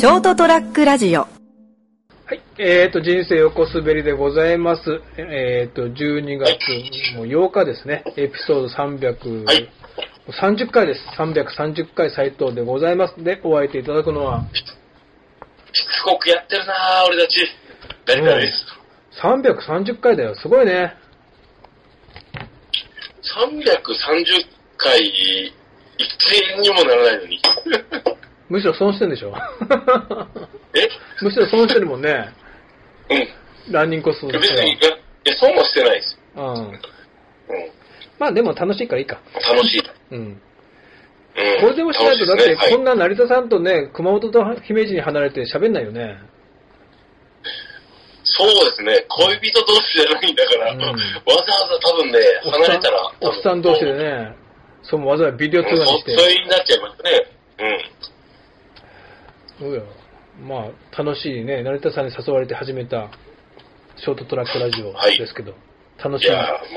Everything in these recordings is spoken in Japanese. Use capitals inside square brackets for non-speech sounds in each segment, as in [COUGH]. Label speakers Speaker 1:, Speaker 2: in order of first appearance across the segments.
Speaker 1: ショートトラックラジオ
Speaker 2: はい。えっ、と、人生横滑りでございます。えっ、と、12月もう8日ですね。エピソード300、
Speaker 3: はい
Speaker 2: 30回です。330回斉藤でございます。で、お相手いただくのは、
Speaker 3: しつこくやってるなぁ、俺たち。誰かです。
Speaker 2: 330回だよ。すごいね。
Speaker 3: 330回、1円にもならないのに。
Speaker 2: むしろ損してんでしょ？
Speaker 3: え？[LAUGHS]
Speaker 2: むしろ損してるもんね。
Speaker 3: うん。
Speaker 2: ランニングコストと
Speaker 3: 別に、いや、いや損はしてないです。
Speaker 2: は。うん。
Speaker 3: うん。
Speaker 2: まあでも楽しいからいいか。
Speaker 3: 楽しい。
Speaker 2: うん。
Speaker 3: うん。
Speaker 2: これでもしないと、だってこんな成田さんとね、熊本と姫路に離れて喋んないよね。
Speaker 3: そうですね。恋人同士じゃないんだから、
Speaker 2: うん
Speaker 3: わざわざ多分ね、離れたら、
Speaker 2: おっさん同士でね、そう、わざわざビデオ通話にし
Speaker 3: そ
Speaker 2: て。
Speaker 3: れになっちゃいますね。うん。
Speaker 2: そうよ。まあ、楽しいね、成田さんに誘われて始めたショートトラックラジオ
Speaker 3: はい
Speaker 2: ですけど、楽しい、
Speaker 3: い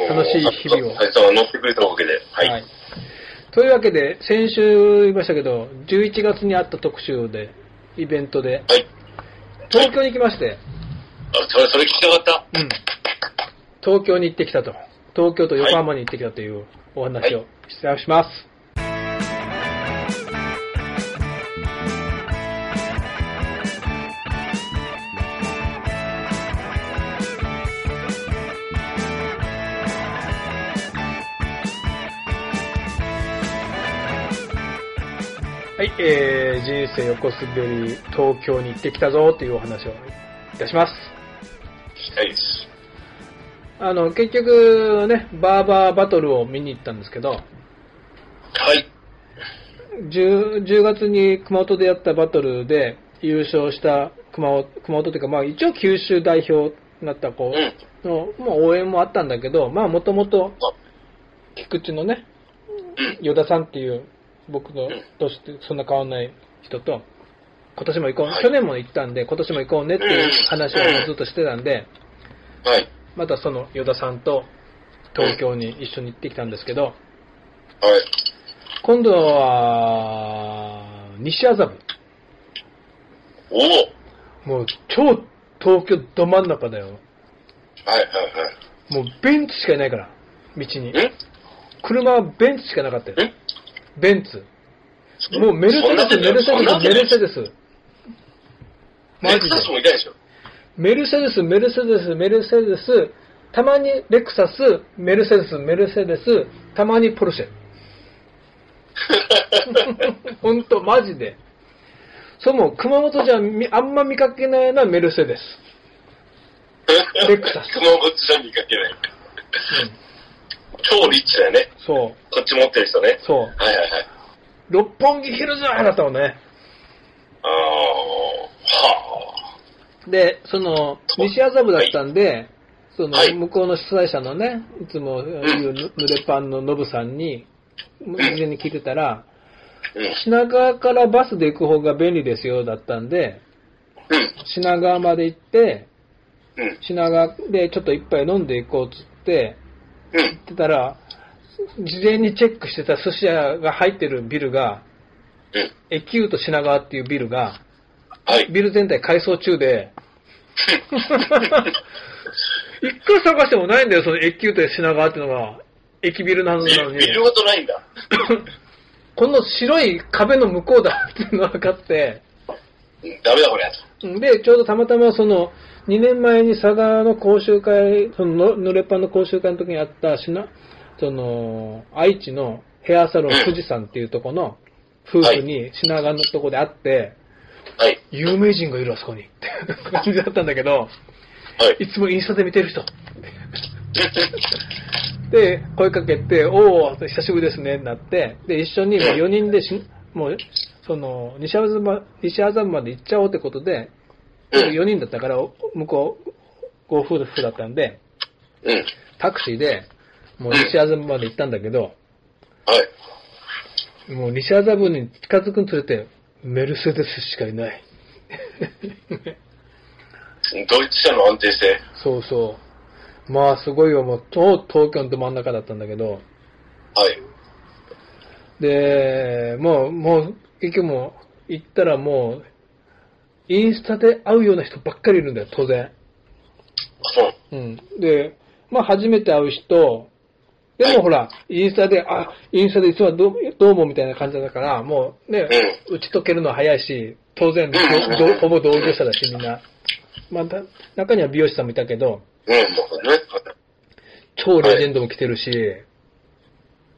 Speaker 2: 楽しい日々を。
Speaker 3: 斉藤さんが乗ってくれたわけで。はい。
Speaker 2: はいというわけで、先週言いましたけど、11月にあった特集で、イベントで、
Speaker 3: はい。
Speaker 2: 東京に行きまして、
Speaker 3: あ、それ、それ聞きたかった。
Speaker 2: うん。東京に行ってきたと。東京と横浜に行ってきたというお話をしてします。はい、えー、人生横滑り、東京に行ってきたぞというお話をいたします。
Speaker 3: 聞きたいです。
Speaker 2: あの、結局ね、バーバーバトルを見に行ったんですけど、
Speaker 3: はい。
Speaker 2: 10, 10月に熊本でやったバトルで優勝した熊本熊本というか、まあ一応九州代表になった子
Speaker 3: うん。
Speaker 2: の、まあ応援もあったんだけど、まあもともと
Speaker 3: あ
Speaker 2: 菊池のね、
Speaker 3: うん。
Speaker 2: 与田さんっていう僕の
Speaker 3: ん
Speaker 2: 年ってそんな変わんない人と、今年も行こう、
Speaker 3: はい
Speaker 2: 去年も行ったんで、今年も行こうねっていう話を
Speaker 3: うん
Speaker 2: ずっとしてたんで、
Speaker 3: はい。
Speaker 2: またその与田さんと東京に一緒に行ってきたんですけど、
Speaker 3: はい。
Speaker 2: 今度は、西麻布。
Speaker 3: お
Speaker 2: もう超東京ど真ん中だよ。
Speaker 3: はいはい。
Speaker 2: もうベンツしかいないから、道に。
Speaker 3: ん
Speaker 2: 車はベンツしかなかったよ。
Speaker 3: ん
Speaker 2: ベンツ。もうメルセデス、メルセデス、メルセデス。マジで。メルセデス、メルセデス、メルセデス、たまにレクサス、メルセデス、メルセデス、たまにポルシェ。ほんと、マジで。そう、もう熊本じゃみあんま見かけないな、メルセデス。[LAUGHS] レクサス
Speaker 3: 熊本じゃ見かけない。超リッチだよね。
Speaker 2: そう、
Speaker 3: こっち持ってる人ね。
Speaker 2: そう。
Speaker 3: はいはいはい。
Speaker 2: 六本木ヒルズだったもんね。
Speaker 3: あー、は
Speaker 2: で、その、西麻布だったんで、その
Speaker 3: は、い
Speaker 2: 向こうの主催者のね、いつも言うぬぬれパンのノブさんに、事前に聞いてたら、
Speaker 3: あ。うん。
Speaker 2: 品川からバスで行く方が便利ですよ、だったんで、
Speaker 3: うん。
Speaker 2: 品川まで行って、
Speaker 3: うん。
Speaker 2: 品川でちょっと一杯飲んで行こうっつって、
Speaker 3: うん。
Speaker 2: 言ってたら、事前にチェックしてた寿司屋が入ってるビルが、
Speaker 3: うん。
Speaker 2: エキュート品川っていうビルが、
Speaker 3: はい。
Speaker 2: ビル全体改装中で、[LAUGHS] 一回探してもないんだよ、そのエキュート品川っていうのが、駅ビルなのに。
Speaker 3: ビルごとないんだ。[LAUGHS]
Speaker 2: この白い壁の向こうだっていうのが分かって、
Speaker 3: うんダメだこれ。
Speaker 2: で、ちょうどたまたまその、2年前に佐賀の講習会、その、ぬれっぱの講習会の時にあった、しな、その、愛知のヘアサロン富士山っていうとこの夫婦に品川のとこで会って、
Speaker 3: はい。
Speaker 2: 有名人がいるあそこにって感じだったんだけど、
Speaker 3: はい。
Speaker 2: いつもインスタで見てる人。で、声かけて、おお、久しぶりですね、なって、で、一緒にもう4人でし、もう、その、西麻布ま西麻布まで行っちゃおうってことで、
Speaker 3: うん
Speaker 2: 4人だったから、向こう、ご夫婦だったんで、
Speaker 3: うん。
Speaker 2: タクシーで、もう西麻布まで行ったんだけど、
Speaker 3: はい。
Speaker 2: もう西麻布に近づくにつれて、メルセデスしかいない。[LAUGHS]
Speaker 3: ドイツ車の安定性。
Speaker 2: そうそう。まあすごいよ、もう、と東京のど真ん中だったんだけど、
Speaker 3: はい。
Speaker 2: で、もう、もう、結局もう、行ったらもう、インスタで会うような人ばっかりいるんだよ、当然。
Speaker 3: そう。
Speaker 2: うん。で、まあ初めて会う人、でもほら、インスタで、あ、インスタでいつもどうどうもみたいな感じだから、もうね、打ち解けるのは早いし、当然、ほぼ同業者だし、みんな。まあ、た中には美容師さんもいたけど。超レジェンドも来てるし、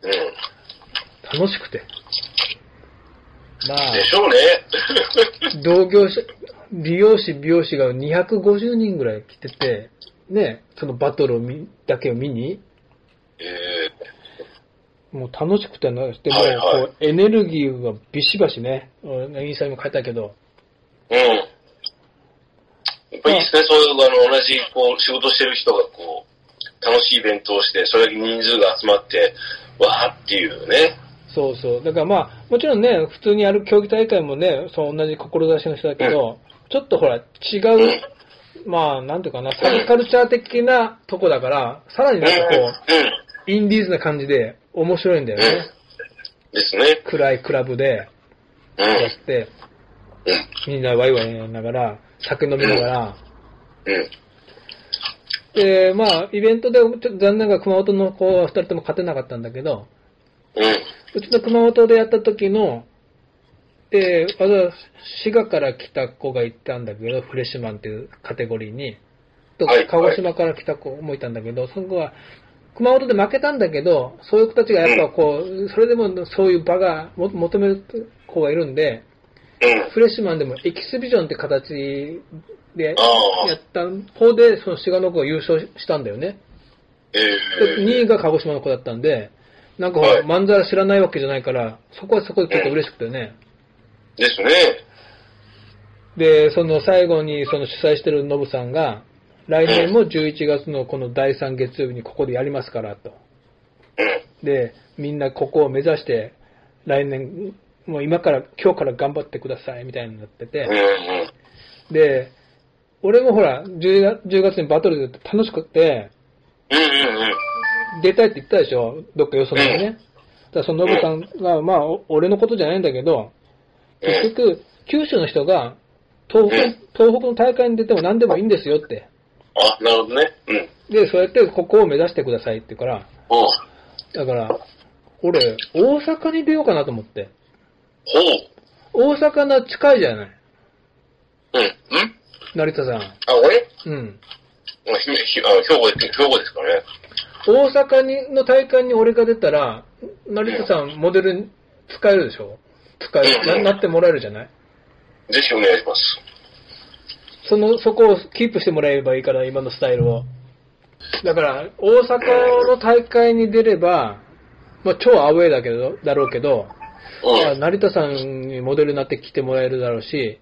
Speaker 3: うん。
Speaker 2: 楽しくて。まあ、
Speaker 3: でしょうね。
Speaker 2: 同業者、美容師、美容師が250人ぐらい来てて、ね、そのバトルを見だけを見に、
Speaker 3: え
Speaker 2: もう楽しくてなして、も
Speaker 3: はいはい
Speaker 2: こうエネルギーがビシバシね、俺インスタにも書いたけど、
Speaker 3: ー、うん。やっぱりいいですね、そういう、あの、同じ、こう、仕事してる人が、こう、楽しいイベントをして、それだけ人数が集まって、わーっていうね。
Speaker 2: そうそう。だからまあ、もちろんね、普通にやる競技大会もね、そう同じ志の人だけど、ちょっとほら、違う、まあ、なんていうかな、サブカルチャー的な [LAUGHS] とこだから、さらになんかこ
Speaker 3: う
Speaker 2: インディーズな感じで面白いんだよね。
Speaker 3: うん。ですね。
Speaker 2: 暗いクラブで
Speaker 3: うん。
Speaker 2: やって、
Speaker 3: うん。
Speaker 2: みんなワイワイやりながら、酒飲みながら、
Speaker 3: うん。
Speaker 2: で、まあ、イベントで、ちょっと残念ながら熊本の子は二人とも勝てなかったんだけど、
Speaker 3: う
Speaker 2: ちの熊本でやった時の、で、わざわざ滋賀から来た子がいたんだけど、フレッシュマンっていうカテゴリーに、と
Speaker 3: はい
Speaker 2: 鹿児島から来た子もいたんだけど、その子は、熊本で負けたんだけど、そういう子たちがやっぱこう、それでもそういう場がも求める子がいるんで、
Speaker 3: うん。
Speaker 2: フレッシュマンでもエキシビジョンって形でやった方で、その滋賀の子が優勝したんだよね。
Speaker 3: え
Speaker 2: で
Speaker 3: ー。
Speaker 2: 2位が鹿児島の子だったんで、なんかほら、
Speaker 3: はい
Speaker 2: まんざら知らないわけじゃないから、そこはそこでちょっと嬉しくてね。
Speaker 3: ですね。
Speaker 2: で、その最後にその主催してるノブさんが、来年も11月のこの第3月曜日にここでやりますからと。
Speaker 3: うん。
Speaker 2: で、みんなここを目指して、来年、もう今から、今日から頑張ってくださいみたいになってて
Speaker 3: うん。う、ん。
Speaker 2: で、俺もほら、10月 ,10 月にバトルで楽しくて、
Speaker 3: うん。うん。うん。
Speaker 2: 出たいって言ったでしょ？どっかよそのにね。だからそのノブさんが、まあ、お俺のことじゃないんだけど、結局、九州の人が、東北、東北の大会に出ても何でもいいんですよって。
Speaker 3: あ、なるほどね。うん。
Speaker 2: で、そうやってここを目指してくださいって言うから。だから、俺、大阪に出ようかなと思って。
Speaker 3: ほう。
Speaker 2: 大阪の近いじゃない
Speaker 3: うん。うん
Speaker 2: 成田さん。
Speaker 3: あ、俺？
Speaker 2: うん。
Speaker 3: 兵庫で、兵庫ですかね。
Speaker 2: 大阪にの大会に俺が出たら、成田さんモデルに使えるでしょ？使える [LAUGHS] な。なってもらえるじゃない？
Speaker 3: ぜひお願いします。
Speaker 2: その、そこをキープしてもらえばいいから、今のスタイルを。だから、大阪の大会に出れば、まあ、超アウェーだけど、だろうけど、
Speaker 3: うん。
Speaker 2: まあ成田さんにモデルになって来てもらえるだろうし、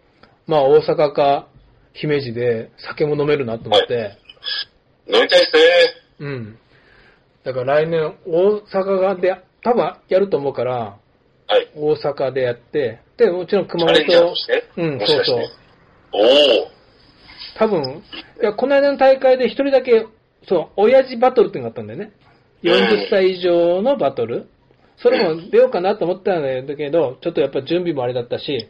Speaker 2: まあ、大阪か姫路で酒も飲めるなと思って、
Speaker 3: 飲みたいですね。
Speaker 2: うん。だから来年、大阪がで、多分やると思うから、
Speaker 3: はい。
Speaker 2: 大阪でやって、で、もちろん熊本
Speaker 3: と、して？
Speaker 2: うん、そうそう。
Speaker 3: おお。
Speaker 2: 多分、いや、この間の大会で一人だけ、そう、親父バトルっていうのがあったんだよね。40歳以上のバトル。それも出ようかなと思ったんだけど、ちょっとやっぱ準備もあれだったし、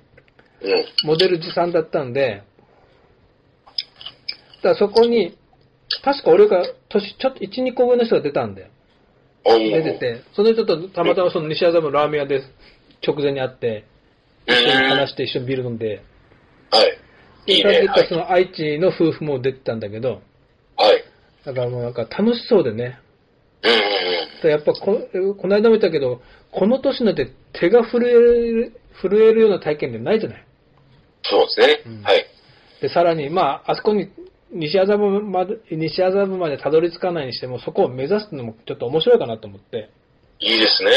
Speaker 3: うん。
Speaker 2: モデル持参だったんで、だからそこに、確か俺が年、ちょっと1、2個上の人が出たんだよ。出てて、その人とたまたまその西麻布のラーメン屋で直前に会って、
Speaker 3: うん。
Speaker 2: 一緒に話して一緒にビール飲んで、
Speaker 3: はい。いいね。
Speaker 2: その愛知の夫婦も出てたんだけど、
Speaker 3: はい。
Speaker 2: だからもうなんか楽しそうでね。
Speaker 3: うんうん
Speaker 2: でやっぱこ、この間も言ったけど、この年になって手が震える、震えるような体験ってないじゃない。
Speaker 3: そうですね。
Speaker 2: うん
Speaker 3: はい。
Speaker 2: で、さらに、まあ、あそこに、西麻布まで、西麻布までたどり着かないにしても、そこを目指すのもちょっと面白いかなと思って。
Speaker 3: いいですね。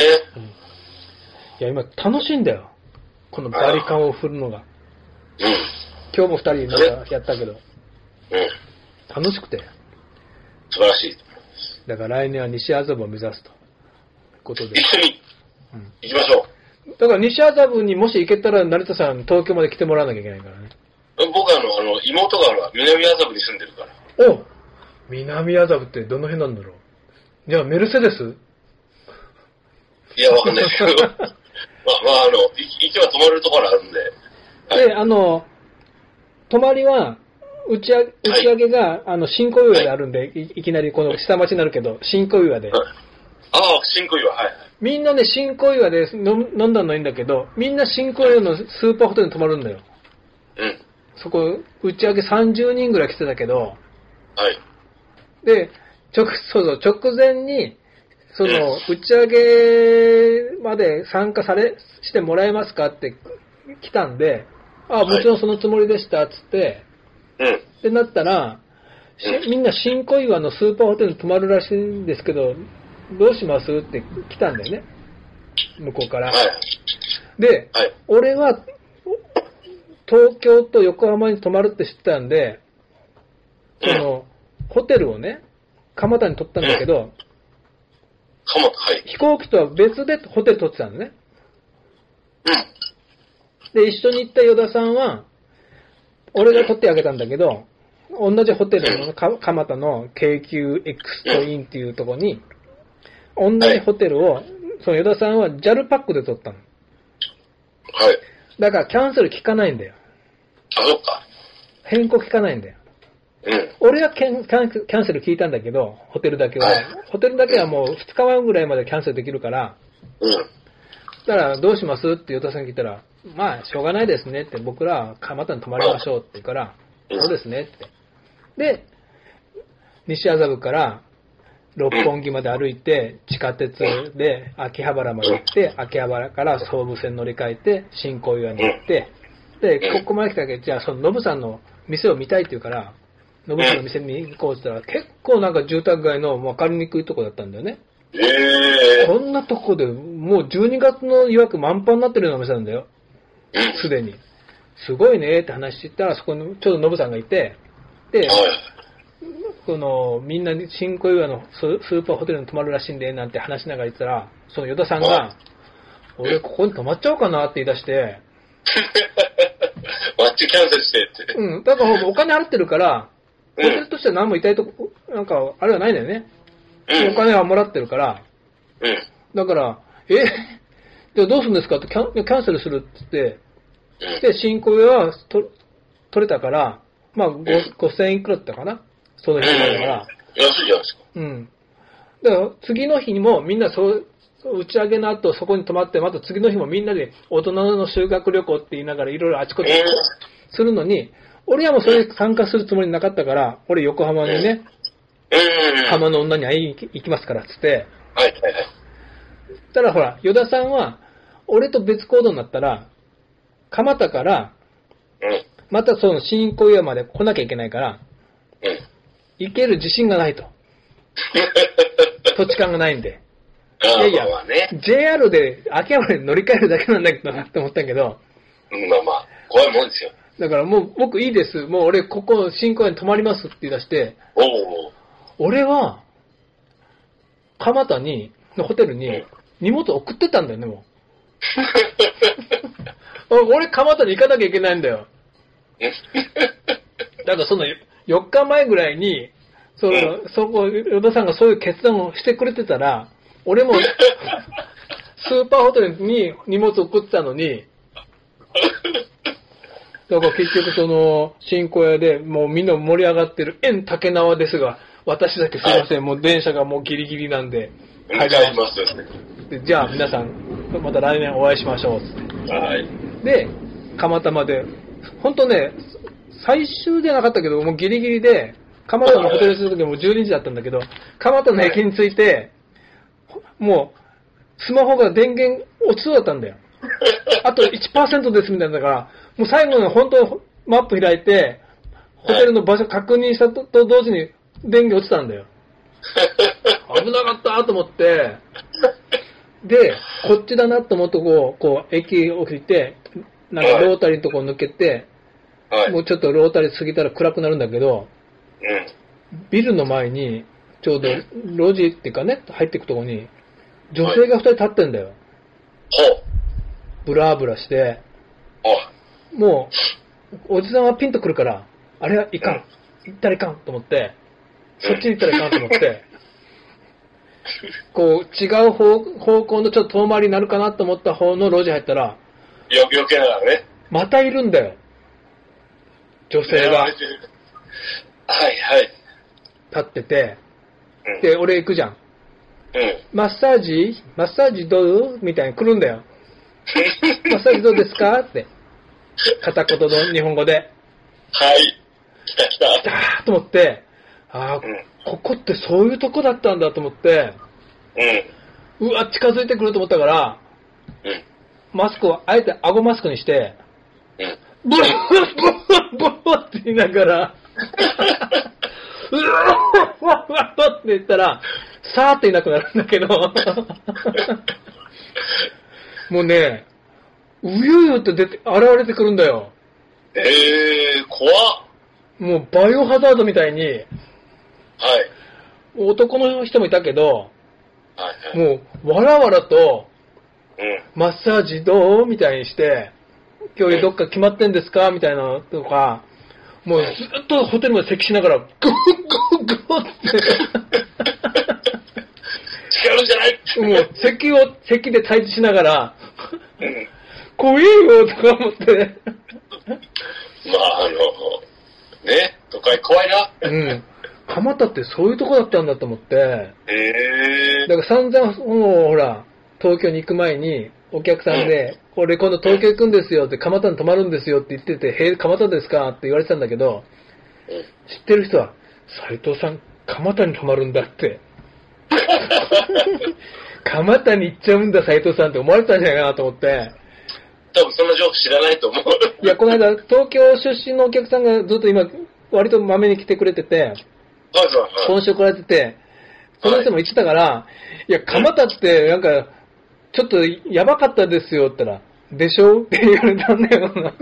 Speaker 2: いや、今楽しいんだよ。このバリカンを振るのが。
Speaker 3: うん。
Speaker 2: 今日も二人なんかやったけど、
Speaker 3: うん。
Speaker 2: 楽しくて。
Speaker 3: 素晴らしい。
Speaker 2: だから来年は西麻布を目指すと。いうことで
Speaker 3: 一。緒に
Speaker 2: うん
Speaker 3: 行きましょ
Speaker 2: だから西麻布にもし行けたら、成田さん東京まで来てもらわなきゃいけないからね。
Speaker 3: 妹がほら南麻布に住んでるから。
Speaker 2: お南麻布ってどの辺なんだろうじゃあメルセデス？
Speaker 3: いや、わかんないですけど。[LAUGHS] まあ、まあ、あの、い行けば泊まれるところあるんで。はい。
Speaker 2: で、あの、泊まりは、打ち上げ、打ち上げが、あの、新小岩であるんで、いいきなりこの下町になるけど、新小岩で。
Speaker 3: はいああ、新小岩、はいはい。
Speaker 2: みんなね、新小岩で飲んだのはいいんだけど、みんな新小岩のスーパーホテルに泊まるんだよ。
Speaker 3: うん。
Speaker 2: そこ、打ち上げ30人ぐらい来てたけど、
Speaker 3: はい。
Speaker 2: で、直、そうそう、直前に、その、打ち上げまで参加され、してもらえますかって来たんで、あもちろんそのつもりでした、つって、
Speaker 3: うん。
Speaker 2: ってなったら、みんな新小岩のスーパーホテルに泊まるらしいんですけど、どうしますって来たんだよね。向こうから。
Speaker 3: はい。
Speaker 2: で、
Speaker 3: はい。
Speaker 2: 俺は、東京と横浜に泊まるって知ってたんで、その、ホテルをね、蒲田に取ったんだけど、
Speaker 3: かまはい。
Speaker 2: 飛行機とは別でホテル取ってたのね。
Speaker 3: うん。
Speaker 2: で、一緒に行った与田さんは、俺が取ってあげたんだけど、同じホテルのか蒲田の京急エクストインっていうところに、同じホテルを、その与田さんは JAL パックで取ったの。
Speaker 3: はい。
Speaker 2: だからキャンセル聞かないんだよ。
Speaker 3: あ、そっか。
Speaker 2: 変更聞かないんだよ。
Speaker 3: うん。
Speaker 2: 俺はキャンキャンセル聞いたんだけど、ホテルだけは
Speaker 3: はい。
Speaker 2: ホテルだけはもう2日前ぐらいまでキャンセルできるから、
Speaker 3: うん。
Speaker 2: だからどうしますって与田さんに聞いたら、まあ、しょうがないですねって、僕らは蒲田に泊まりましょうって言うから、
Speaker 3: うん
Speaker 2: そうですねって。で、西麻布から六本木まで歩いて、地下鉄で秋葉原まで行って、秋葉原から総武線乗り換えて、新小岩に行って、で、ここまで来たけど、じゃあそのノブさんの店を見たいって言うから、ノブさんの店見に行こうって言ったら、結構なんか住宅街の分かりにくいとこだったんだよね。
Speaker 3: ええ
Speaker 2: こんなとこで、もう12月の予約満帆になってるような店なんだよ。
Speaker 3: うん。
Speaker 2: すでに。すごいねって話してたら、そこにちょうどノブさんがいて、で、
Speaker 3: はい。
Speaker 2: この、みんなに新小岩のススーパーホテルに泊まるらしいんで、なんて話しながら言ってたら、その与田さん
Speaker 3: はい
Speaker 2: が、俺ここに泊まっちゃおうかなって言い出して、[LAUGHS]
Speaker 3: マッチキャンセルしてって。
Speaker 2: うん、だからお金払ってるから、
Speaker 3: うん
Speaker 2: ホテルとしては何も痛いとこ、なんか、あれはないんだよね。
Speaker 3: うん。
Speaker 2: お金はもらってるから、
Speaker 3: うん。
Speaker 2: だから、え？じゃあどうするんですか？ってキャンキャンセルするって言って、
Speaker 3: うん。
Speaker 2: で、新小岩はと取れたから、まあ、ご5000円いくらだったかなその日だから。
Speaker 3: 安いじゃないですか。
Speaker 2: うん。だから、次の日にもみんなそう、打ち上げの後そこに泊まって、また次の日もみんなで大人の修学旅行って言いながらいろいろあちこち
Speaker 3: え
Speaker 2: するのに、俺はもうそれに参加するつもりなかったから、俺横浜にね、
Speaker 3: うん。
Speaker 2: 浜の女に会いに行きますからっつって、
Speaker 3: はいはいはい。
Speaker 2: たらほら、与田さんは、俺と別行動になったら、蒲田から、
Speaker 3: うん。
Speaker 2: またその新小岩まで来なきゃいけないから、
Speaker 3: うん。
Speaker 2: 行ける自信がないと。[LAUGHS] 土地勘がないんで。いやいや
Speaker 3: まあね。
Speaker 2: JR で秋葉原に乗り換えるだけなんだけどなって思ったけど、
Speaker 3: うんまあまあ、怖いもんですよ。
Speaker 2: だからもう僕いいです。もう俺ここ新小岩に泊まりますって言い出して、
Speaker 3: おお。
Speaker 2: 俺は、蒲田に、のホテルに荷物送ってたんだよね、もう。[LAUGHS] 俺蒲田に行かなきゃいけないんだよ。[LAUGHS] だからその4日前ぐらいに、その、そこ、与田さんがそういう決断をしてくれてたら、俺も、[LAUGHS] スーパーホテルに荷物送ってたのに、だから結局その、新小屋でもうみんな盛り上がってる縁竹縄ですが、私だけすいません、もう電車がもうギリギリなんで、
Speaker 3: 帰りますよね。
Speaker 2: でじゃあ皆さん、また来年お会いしましょう、つって。
Speaker 3: はい。
Speaker 2: で、蒲田まで、本当ね、最終じゃなかったけど、もうギリギリで、蒲田のホテルするときも12時だったんだけど、蒲田の駅に着いて、もう、スマホが電源落ちそうだったんだよ。[LAUGHS] あと1%ですみたいなだから、もう最後の本当マップ開いて、ホテルの場所確認したとと同時に電源落ちたんだよ。[LAUGHS] 危なかったと思って、で、こっちだなと思ってこう、こう、駅を降りて、なんかロータリーのとこ抜けて、
Speaker 3: はい。
Speaker 2: もうちょっとロータリー過ぎたら暗くなるんだけど、
Speaker 3: うん。
Speaker 2: ビルの前に、ちょうど路地っていうかね、入っていくとこに、女性が二人立ってんだよ。
Speaker 3: ほう。
Speaker 2: ブラブラして、
Speaker 3: あ、
Speaker 2: もう、おじさんはピンとくるから、あれはいかん。行ったらいかんと思って、そっちに行ったらいかんと思って、こう、違う方方向のちょっと遠回りになるかなと思った方の路地入ったら、
Speaker 3: よ、余計ながらね。
Speaker 2: またいるんだよ。女性が
Speaker 3: はいはい。
Speaker 2: 立ってて、
Speaker 3: うん。
Speaker 2: で、俺行くじゃん。
Speaker 3: うん。
Speaker 2: マッサージ？マッサージどう？みたいに来るんだよ。[LAUGHS] マッサージどうですか？って。片言の日本語で。
Speaker 3: はい。来た来た。
Speaker 2: だーと思って、ああ、
Speaker 3: うん
Speaker 2: ここってそういうとこだったんだと思って、
Speaker 3: うん。
Speaker 2: うわ、近づいてくると思ったから、
Speaker 3: うん。
Speaker 2: マスクをあえて顎マスクにして、
Speaker 3: うん。
Speaker 2: ブルブルブルって言いながら、うわわわわって言ったら、さーっていなくなるんだけど、もうね、うゆうって出て、現れてくるんだよ。
Speaker 3: えー、怖っ。
Speaker 2: もうバイオハザードみたいに、
Speaker 3: はい。
Speaker 2: 男の人もいたけど、
Speaker 3: はいはい。
Speaker 2: もう、わらわらと、
Speaker 3: うん。
Speaker 2: マッサージどうみたいにして、今日どっか決まってんですか？みたいなのとか、もうずっとホテルまで咳しながら、グーグーグーって、
Speaker 3: 近寄るんじゃない
Speaker 2: もう咳を、咳で退治しながら、
Speaker 3: うん。
Speaker 2: 怖いよとか思って、
Speaker 3: まあ、あの、ね、都会怖いな。
Speaker 2: うん。蒲田ってそういうとこだったんだと思って、
Speaker 3: えー。
Speaker 2: だから散々、もうほら、東京に行く前に、お客さんで、これ今度東京行くんですよって、蒲田に泊まるんですよって言ってて、へえ、蒲田ですかって言われてたんだけど、
Speaker 3: うん
Speaker 2: 知ってる人は、斎藤さん、蒲田に泊まるんだって。[LAUGHS] 蒲田に行っちゃうんだ、斎藤さんって思われてたんじゃないかなと思って。
Speaker 3: 多分そんな情報知らないと思う。
Speaker 2: いや、この間、東京出身のお客さんがずっと今、割とまめに来てくれてて。今週来られてて、その人も言ってたから、いや、蒲田ってなんか、ちょっとやばかったですよって言ったら、でしょ？[LAUGHS] って言われたんだよな。
Speaker 3: 教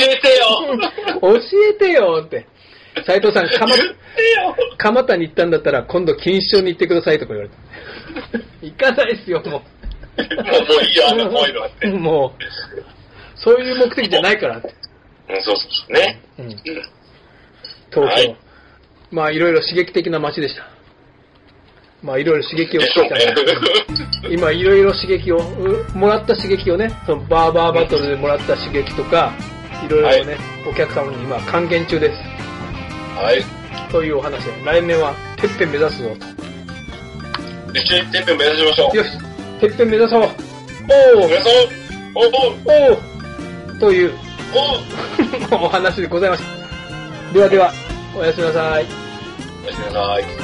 Speaker 3: えてよ [LAUGHS]
Speaker 2: 教えてよって。斎藤さん、蒲
Speaker 3: 言ってよ
Speaker 2: 蒲田に行ったんだったら、今度錦糸町に行ってくださいとか言われた。[LAUGHS] 行かないですよ、も
Speaker 3: もう、もういいよ、あんな怖いのあって。
Speaker 2: う。
Speaker 3: うん、
Speaker 2: もう、そういう目的じゃないからって。
Speaker 3: そうそうそう。ね。
Speaker 2: うん、
Speaker 3: うん。
Speaker 2: 東京。
Speaker 3: はい
Speaker 2: まあ、いろいろ刺激的な街でした。まあ、いろいろ刺激を
Speaker 3: でしょうね。
Speaker 2: 今いろいろ刺激を、うもらった刺激をね、そのバーバーバトルでもらった刺激とか、いろいろね、お客様に今還元中です。
Speaker 3: はい。
Speaker 2: というお話で、来年はてっぺん目指すぞ
Speaker 3: 一緒にてっぺん目指しましょ
Speaker 2: と。よし、てっぺん目指そう。おー
Speaker 3: 皆さん、おお
Speaker 2: おーという
Speaker 3: お [LAUGHS]
Speaker 2: お話でございました。ではでは、おやすみなさい。
Speaker 3: おやすみなさい。